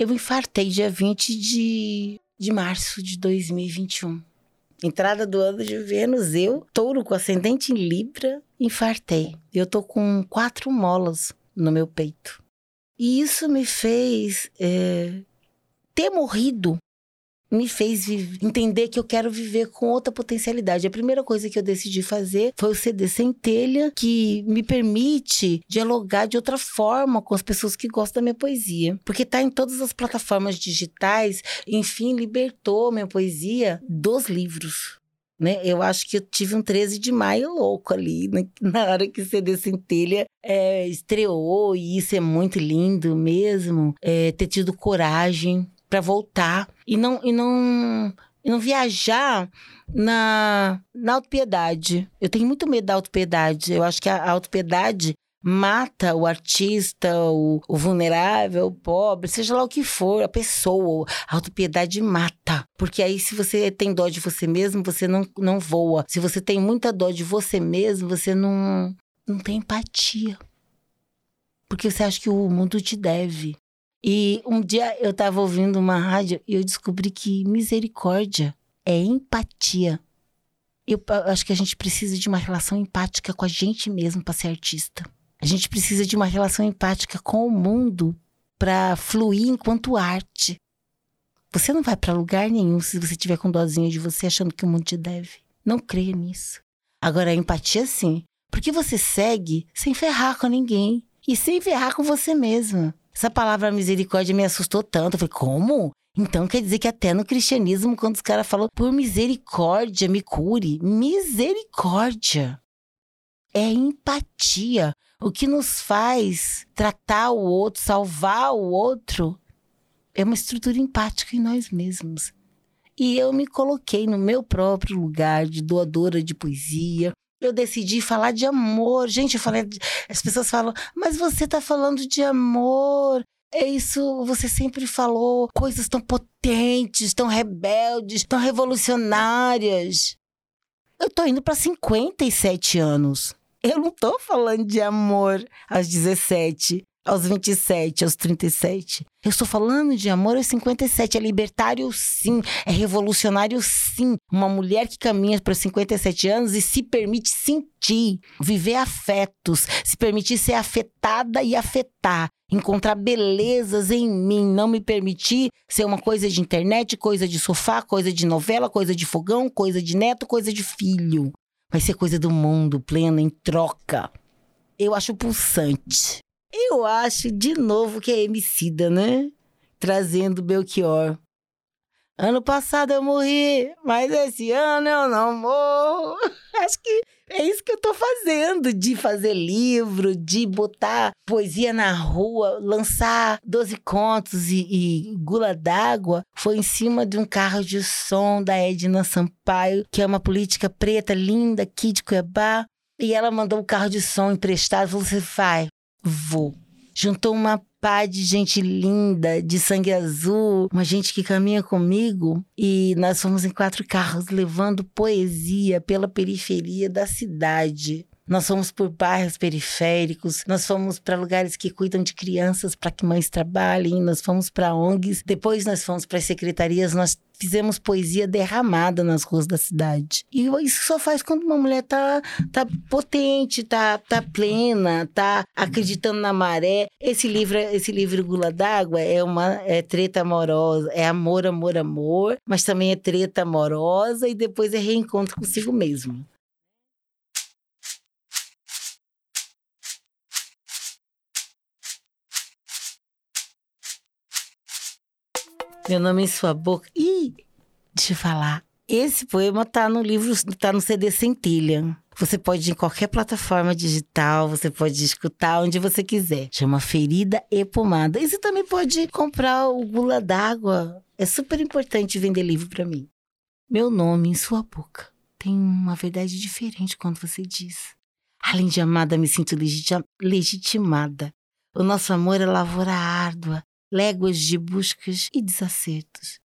Eu infartei dia 20 de, de março de 2021. Entrada do ano de Vênus, eu, touro com ascendente em Libra, infartei. Eu tô com quatro molas no meu peito. E isso me fez é, ter morrido me fez entender que eu quero viver com outra potencialidade. A primeira coisa que eu decidi fazer foi o CD Centelha, que me permite dialogar de outra forma com as pessoas que gostam da minha poesia. Porque tá em todas as plataformas digitais, enfim, libertou minha poesia dos livros. Né? Eu acho que eu tive um 13 de maio louco ali, né? na hora que o CD Centelha é, estreou, e isso é muito lindo mesmo, é, ter tido coragem para voltar e não e não e não viajar na na autopiedade. Eu tenho muito medo da autopiedade. Eu acho que a, a autopiedade mata o artista, o, o, vulnerável, o pobre, seja lá o que for, a pessoa. A autopiedade mata. Porque aí, se você tem dó de você mesmo, você não, não voa. Se você tem muita dó de você mesmo, você não, não tem empatia. Porque você acha que o mundo te deve. E um dia eu estava ouvindo uma rádio e eu descobri que misericórdia é empatia. Eu acho que a gente precisa de uma relação empática com a gente mesmo para ser artista. A gente precisa de uma relação empática com o mundo para fluir enquanto arte. Você não vai para lugar nenhum se você tiver com dozinha de você achando que o mundo te deve. Não creia nisso. Agora, a empatia sim. Porque você segue sem ferrar com ninguém e sem ferrar com você mesma. Essa palavra misericórdia me assustou tanto. Eu falei, como? Então quer dizer que até no cristianismo, quando os caras falam por misericórdia, me cure. Misericórdia. É empatia. O que nos faz tratar o outro, salvar o outro, é uma estrutura empática em nós mesmos. E eu me coloquei no meu próprio lugar de doadora de poesia, eu decidi falar de amor. Gente, eu falei. As pessoas falam, mas você tá falando de amor. É isso, você sempre falou coisas tão potentes, tão rebeldes, tão revolucionárias. Eu tô indo para 57 anos. Eu não tô falando de amor aos 17 aos 27, aos 37. Eu estou falando de amor aos 57. É libertário, sim. É revolucionário, sim. Uma mulher que caminha para os 57 anos e se permite sentir, viver afetos, se permitir ser afetada e afetar. Encontrar belezas em mim, não me permitir ser uma coisa de internet, coisa de sofá, coisa de novela, coisa de fogão, coisa de neto, coisa de filho. Vai ser coisa do mundo, plena, em troca. Eu acho pulsante. Eu acho de novo que é Emicida, né? Trazendo Belchior. Ano passado eu morri, mas esse ano eu não morro. Acho que é isso que eu tô fazendo, de fazer livro, de botar poesia na rua, lançar 12 contos e, e gula d'água. Foi em cima de um carro de som da Edna Sampaio, que é uma política preta linda aqui de Cuiabá. E ela mandou o um carro de som emprestado, falou: você vai, vou. Juntou uma pá de gente linda, de sangue azul, uma gente que caminha comigo e nós fomos em quatro carros levando poesia pela periferia da cidade. Nós fomos por bairros periféricos, nós fomos para lugares que cuidam de crianças para que mães trabalhem, nós fomos para ONGs, depois nós fomos para as secretarias, nós fizemos poesia derramada nas ruas da cidade. E isso só faz quando uma mulher tá, tá potente, tá, tá plena, tá acreditando na maré. Esse livro, esse livro Gula d'Água é uma é treta amorosa, é amor, amor, amor, mas também é treta amorosa e depois é reencontro consigo mesmo. Meu nome em sua boca. Deixa eu falar. Esse poema tá no livro, tá no CD Centilha. Você pode ir em qualquer plataforma digital, você pode escutar onde você quiser. Chama Ferida e Pomada. E você também pode comprar o Gula d'Água. É super importante vender livro para mim. Meu nome em sua boca tem uma verdade diferente quando você diz. Além de amada, me sinto legitimada. O nosso amor é lavoura árdua, léguas de buscas e desacertos.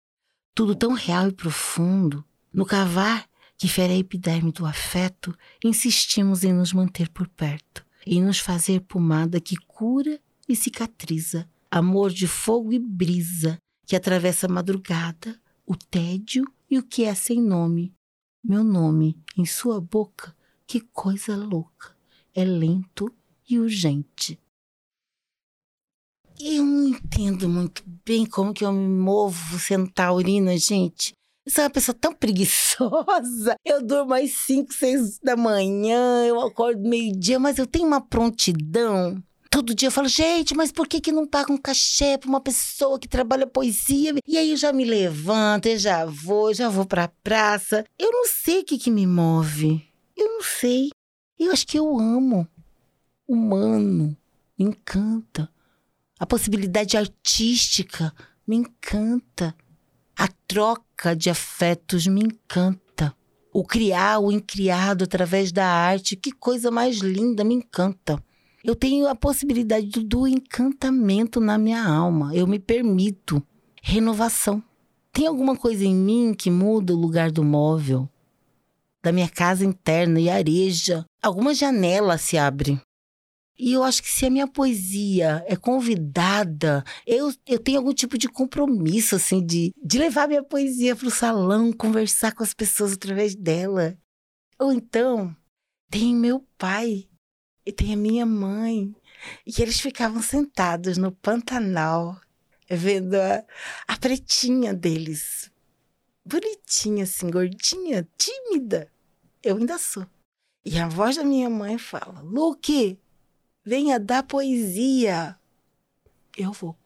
Tudo tão real e profundo. No cavar que fere a epiderme do afeto, insistimos em nos manter por perto, em nos fazer pomada que cura e cicatriza amor de fogo e brisa que atravessa a madrugada, o tédio e o que é sem nome. Meu nome em sua boca, que coisa louca, é lento e urgente. Eu não entendo muito bem como que eu me movo sendo taurina, gente. Eu sou uma pessoa tão preguiçosa. Eu durmo às 5, 6 da manhã, eu acordo meio-dia, mas eu tenho uma prontidão. Todo dia eu falo, gente, mas por que, que não paga um cachê pra uma pessoa que trabalha poesia? E aí eu já me levanto, eu já vou, já vou pra praça. Eu não sei o que, que me move. Eu não sei. Eu acho que eu amo. Humano. Me encanta. A possibilidade artística me encanta. A troca de afetos me encanta. O criar o incriado através da arte, que coisa mais linda, me encanta. Eu tenho a possibilidade do, do encantamento na minha alma. Eu me permito renovação. Tem alguma coisa em mim que muda o lugar do móvel, da minha casa interna e areja. Alguma janela se abre. E eu acho que se a minha poesia é convidada, eu, eu tenho algum tipo de compromisso, assim, de, de levar minha poesia para o salão, conversar com as pessoas através dela. Ou então, tem meu pai e tem a minha mãe. E eles ficavam sentados no Pantanal, vendo a, a pretinha deles. Bonitinha, assim, gordinha, tímida. Eu ainda sou. E a voz da minha mãe fala: Luke, venha dar poesia. Eu vou.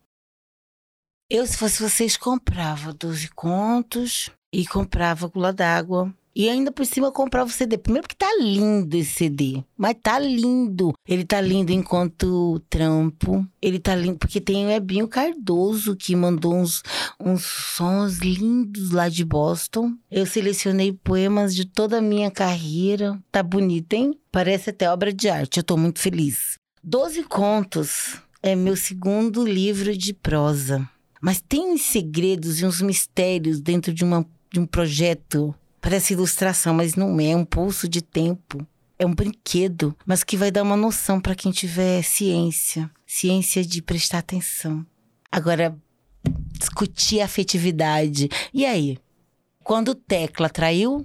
Eu, se fosse vocês, comprava 12 contos e comprava gula d'água. E ainda por cima comprava o CD. Primeiro porque tá lindo esse CD. Mas tá lindo. Ele tá lindo enquanto trampo. Ele tá lindo porque tem o Ebinho Cardoso que mandou uns, uns sons lindos lá de Boston. Eu selecionei poemas de toda a minha carreira. Tá bonito, hein? Parece até obra de arte. Eu tô muito feliz. Doze Contos é meu segundo livro de prosa. Mas tem uns segredos e uns mistérios dentro de, uma, de um projeto. Parece ilustração, mas não é. É um pulso de tempo. É um brinquedo, mas que vai dar uma noção para quem tiver ciência. Ciência de prestar atenção. Agora, discutir afetividade. E aí? Quando Tecla traiu?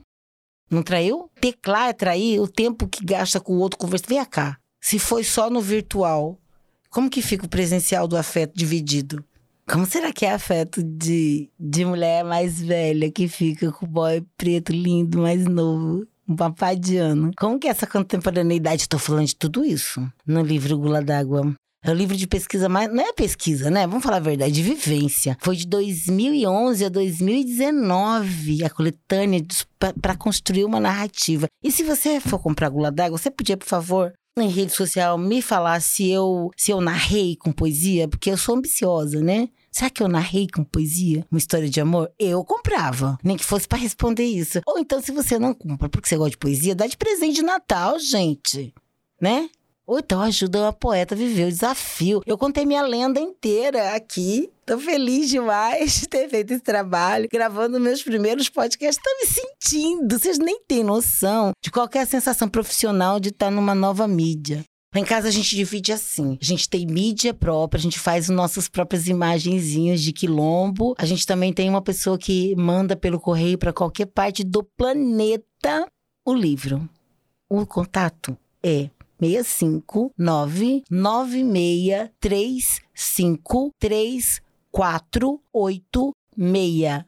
Não traiu? Teclar é trair o tempo que gasta com o outro conversa. Vem cá. Se foi só no virtual, como que fica o presencial do afeto dividido? Como será que é afeto de, de mulher mais velha que fica com o boy preto lindo, mais novo? Um papadiano. Como que é essa contemporaneidade? Estou falando de tudo isso no livro Gula d'Água. É o livro de pesquisa mais. Não é pesquisa, né? Vamos falar a verdade, de vivência. Foi de 2011 a 2019 a coletânea para construir uma narrativa. E se você for comprar Gula d'Água, você podia, por favor, em rede social me falar se eu, se eu narrei com poesia, porque eu sou ambiciosa, né? Será que eu narrei com poesia uma história de amor? Eu comprava, nem que fosse para responder isso. Ou então, se você não compra porque você gosta de poesia, dá de presente de Natal, gente, né? Ou então ajuda a poeta a viver o desafio. Eu contei minha lenda inteira aqui. Tô feliz demais de ter feito esse trabalho, gravando meus primeiros podcasts. Tô me sentindo. Vocês nem têm noção de qual é a sensação profissional de estar numa nova mídia. Lá em casa a gente divide assim. A gente tem mídia própria, a gente faz nossas próprias imagenzinhas de quilombo. A gente também tem uma pessoa que manda pelo correio para qualquer parte do planeta o livro. O contato é 65 996353486.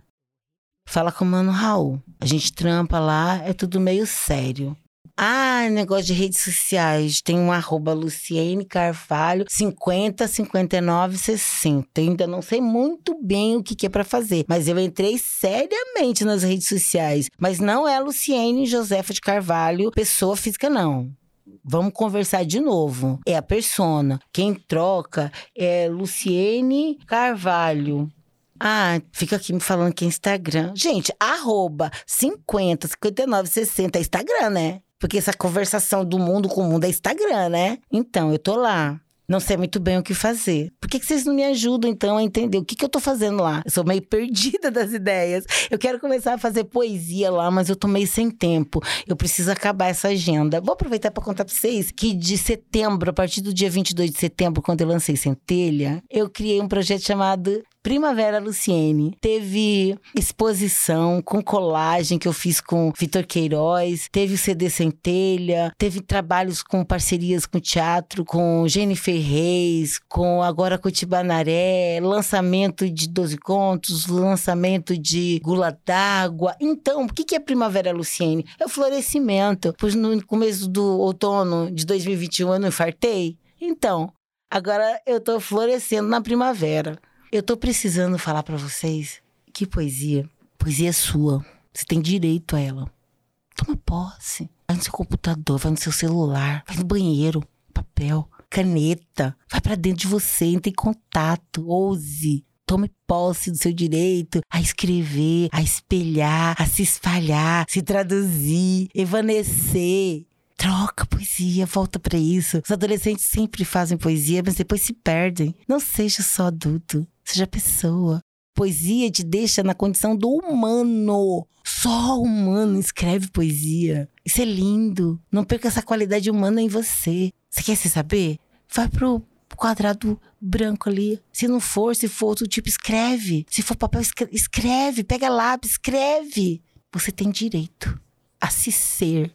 Fala com o Mano Raul. A gente trampa lá, é tudo meio sério. Ah, negócio de redes sociais. Tem um arroba Luciene Carvalho 50 59 60. Eu ainda não sei muito bem o que, que é para fazer, mas eu entrei seriamente nas redes sociais. Mas não é Luciene Josefa de Carvalho, pessoa física, não. Vamos conversar de novo. É a persona. Quem troca é Luciene Carvalho. Ah, fica aqui me falando que é Instagram. Gente, arroba 50, 59, 60 é Instagram, né? Porque essa conversação do mundo com o mundo é Instagram, né? Então, eu tô lá. Não sei muito bem o que fazer. Por que, que vocês não me ajudam, então, a entender o que, que eu tô fazendo lá? Eu sou meio perdida das ideias. Eu quero começar a fazer poesia lá, mas eu tô meio sem tempo. Eu preciso acabar essa agenda. Vou aproveitar para contar pra vocês que de setembro, a partir do dia 22 de setembro, quando eu lancei Centelha, eu criei um projeto chamado Primavera Luciene. Teve exposição com colagem que eu fiz com Vitor Queiroz, teve o CD Centelha, teve trabalhos com parcerias com teatro, com Jennifer Reis, com agora Cotibanaré, lançamento de 12 contos, lançamento de Gula d'Água. Então, o que é Primavera Luciene? É o florescimento. Pois no começo do outono de 2021 eu não infartei? Então, agora eu tô florescendo na primavera. Eu tô precisando falar para vocês que poesia, poesia é sua. Você tem direito a ela. Toma posse. Vai no seu computador, vai no seu celular, vai no banheiro, papel, caneta. Vai para dentro de você, entre em contato, ouse. Tome posse do seu direito a escrever, a espelhar, a se espalhar, se traduzir, evanescer. Troca poesia, volta para isso. Os adolescentes sempre fazem poesia, mas depois se perdem. Não seja só adulto. Seja pessoa. Poesia te deixa na condição do humano. Só humano escreve poesia. Isso é lindo. Não perca essa qualidade humana em você. Você quer se saber? Vai pro quadrado branco ali. Se não for, se for outro tipo, escreve. Se for papel, escreve. Pega lápis, escreve. Você tem direito a se ser,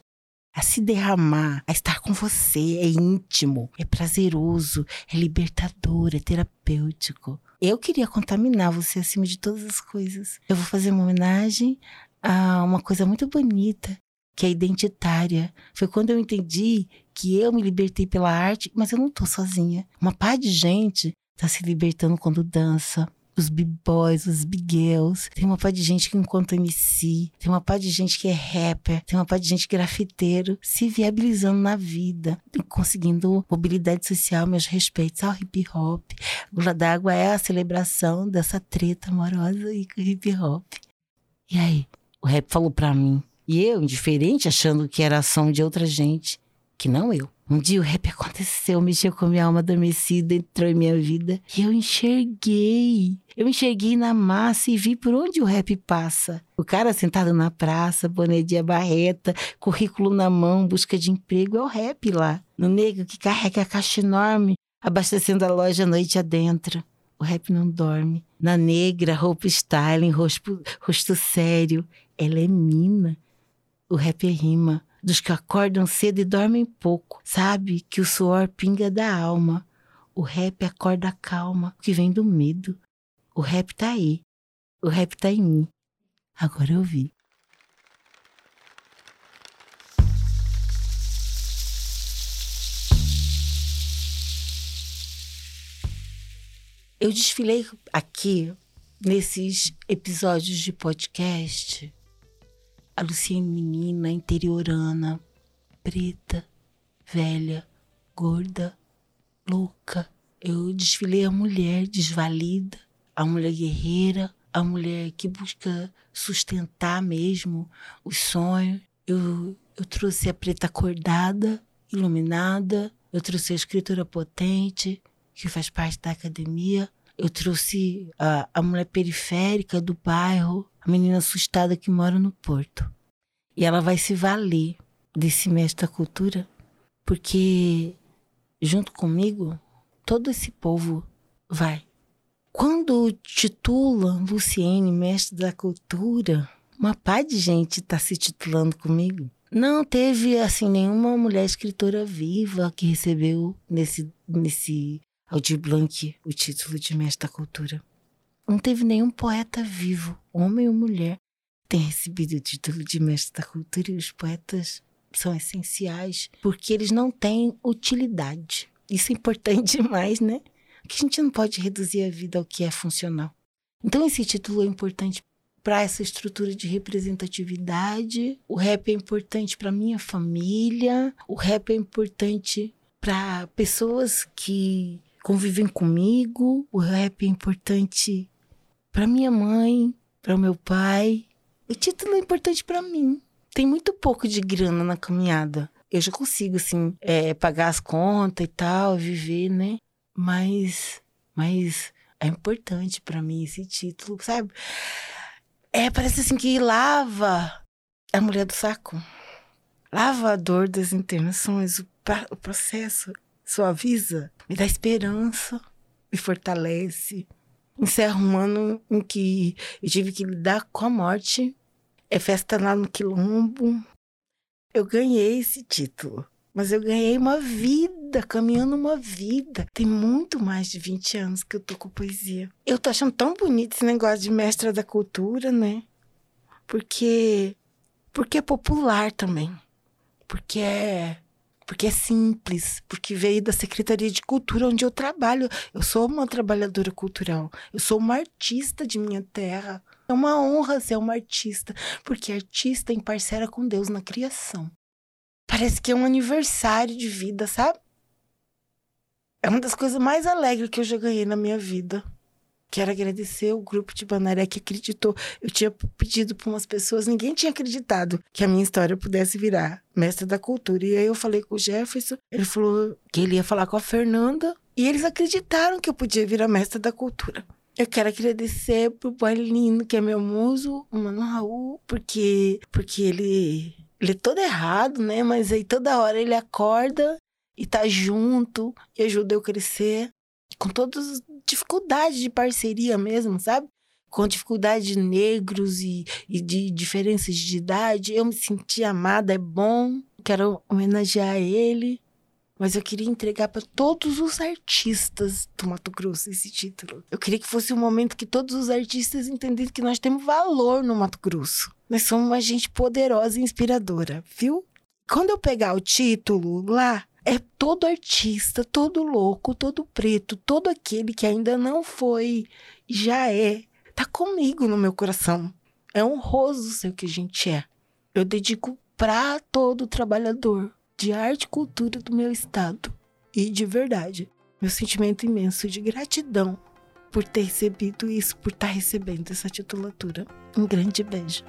a se derramar, a estar com você. É íntimo, é prazeroso, é libertador, é terapêutico. Eu queria contaminar você acima de todas as coisas. Eu vou fazer uma homenagem a uma coisa muito bonita, que é identitária. Foi quando eu entendi que eu me libertei pela arte, mas eu não tô sozinha. Uma par de gente tá se libertando quando dança, os b-boys, os big girls. Tem uma pá de gente que encontra MC, tem uma pá de gente que é rapper, tem uma pá de gente grafiteiro se viabilizando na vida, conseguindo mobilidade social, meus respeitos ao hip hop. Gula d'Água é a celebração dessa treta amorosa e hip hop. E aí, o rap falou pra mim. E eu, indiferente, achando que era ação de outra gente, que não eu. Um dia o rap aconteceu, mexeu com minha alma adormecida, entrou em minha vida. E eu enxerguei. Eu enxerguei na massa e vi por onde o rap passa. O cara sentado na praça, boné de barreta, currículo na mão, busca de emprego, é o rap lá. No negro que carrega a caixa enorme, abastecendo a loja noite adentro. O rap não dorme. Na negra, roupa styling, rosto, rosto sério. Ela é mina. O rap é rima dos que acordam cedo e dormem pouco. Sabe que o suor pinga da alma. O rap acorda a calma, que vem do medo. O rap tá aí. O rap tá em mim. Agora eu vi. Eu desfilei aqui nesses episódios de podcast a Luciene menina, interiorana, preta, velha, gorda, louca. Eu desfilei a mulher desvalida, a mulher guerreira, a mulher que busca sustentar mesmo os sonhos. Eu, eu trouxe a preta acordada, iluminada. Eu trouxe a escritora potente, que faz parte da academia. Eu trouxe a, a mulher periférica do bairro, a menina assustada que mora no Porto. E ela vai se valer desse mestre da cultura, porque junto comigo, todo esse povo vai. Quando titulam Luciene mestre da cultura, uma pá de gente está se titulando comigo. Não teve, assim, nenhuma mulher escritora viva que recebeu nesse, nesse Aldir Blanc o título de mestre da cultura. Não teve nenhum poeta vivo, homem ou mulher, tenha recebido o título de mestre da cultura e os poetas são essenciais porque eles não têm utilidade. Isso é importante demais, né? Que a gente não pode reduzir a vida ao que é funcional. Então esse título é importante para essa estrutura de representatividade. O rap é importante para minha família. O rap é importante para pessoas que convivem comigo. O rap é importante para minha mãe, para o meu pai. O título é importante para mim. Tem muito pouco de grana na caminhada. eu já consigo, assim, é, pagar as contas e tal, viver, né? Mas, mas é importante para mim esse título, sabe? É, parece assim que lava a mulher do saco. Lava a dor das internações, o, o processo, suaviza, me dá esperança, me fortalece. Encerra um ano em que eu tive que lidar com a morte. É festa lá no Quilombo. Eu ganhei esse título, mas eu ganhei uma vida, caminhando uma vida. Tem muito mais de 20 anos que eu tô com poesia. Eu tô achando tão bonito esse negócio de mestra da cultura, né? Porque porque é popular também. Porque é porque é simples, porque veio da Secretaria de Cultura onde eu trabalho. Eu sou uma trabalhadora cultural, eu sou uma artista de minha terra. É uma honra ser uma artista, porque artista em parceira com Deus na criação. Parece que é um aniversário de vida, sabe? É uma das coisas mais alegres que eu já ganhei na minha vida. Quero agradecer o grupo de Banaré que acreditou. Eu tinha pedido para umas pessoas, ninguém tinha acreditado que a minha história pudesse virar mestre da cultura. E aí eu falei com o Jefferson, ele falou que ele ia falar com a Fernanda, e eles acreditaram que eu podia virar mestre da cultura. Eu quero agradecer pro Bailino, que é meu muso, o Mano Raul, porque, porque ele, ele é todo errado, né? Mas aí toda hora ele acorda e tá junto e ajuda eu crescer com todas as dificuldades de parceria mesmo, sabe? Com dificuldade de negros e, e de diferenças de idade. Eu me senti amada, é bom. Quero homenagear ele. Mas eu queria entregar para todos os artistas do Mato Grosso esse título. Eu queria que fosse um momento que todos os artistas entendessem que nós temos valor no Mato Grosso. Nós somos uma gente poderosa e inspiradora, viu? Quando eu pegar o título lá, é todo artista, todo louco, todo preto, todo aquele que ainda não foi, já é, tá comigo no meu coração. É honroso ser o que a gente é. Eu dedico para todo trabalhador de arte e cultura do meu estado. E de verdade, meu sentimento imenso de gratidão por ter recebido isso, por estar tá recebendo essa titulatura. Um grande beijo.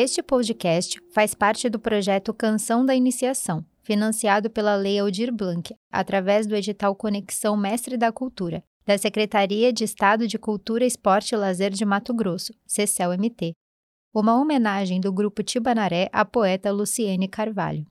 Este podcast faz parte do projeto Canção da Iniciação, financiado pela Lei Aldir Blanc, através do edital Conexão Mestre da Cultura, da Secretaria de Estado de Cultura, Esporte e Lazer de Mato Grosso, CECEL-MT. Uma homenagem do grupo Tibanaré à poeta Luciene Carvalho.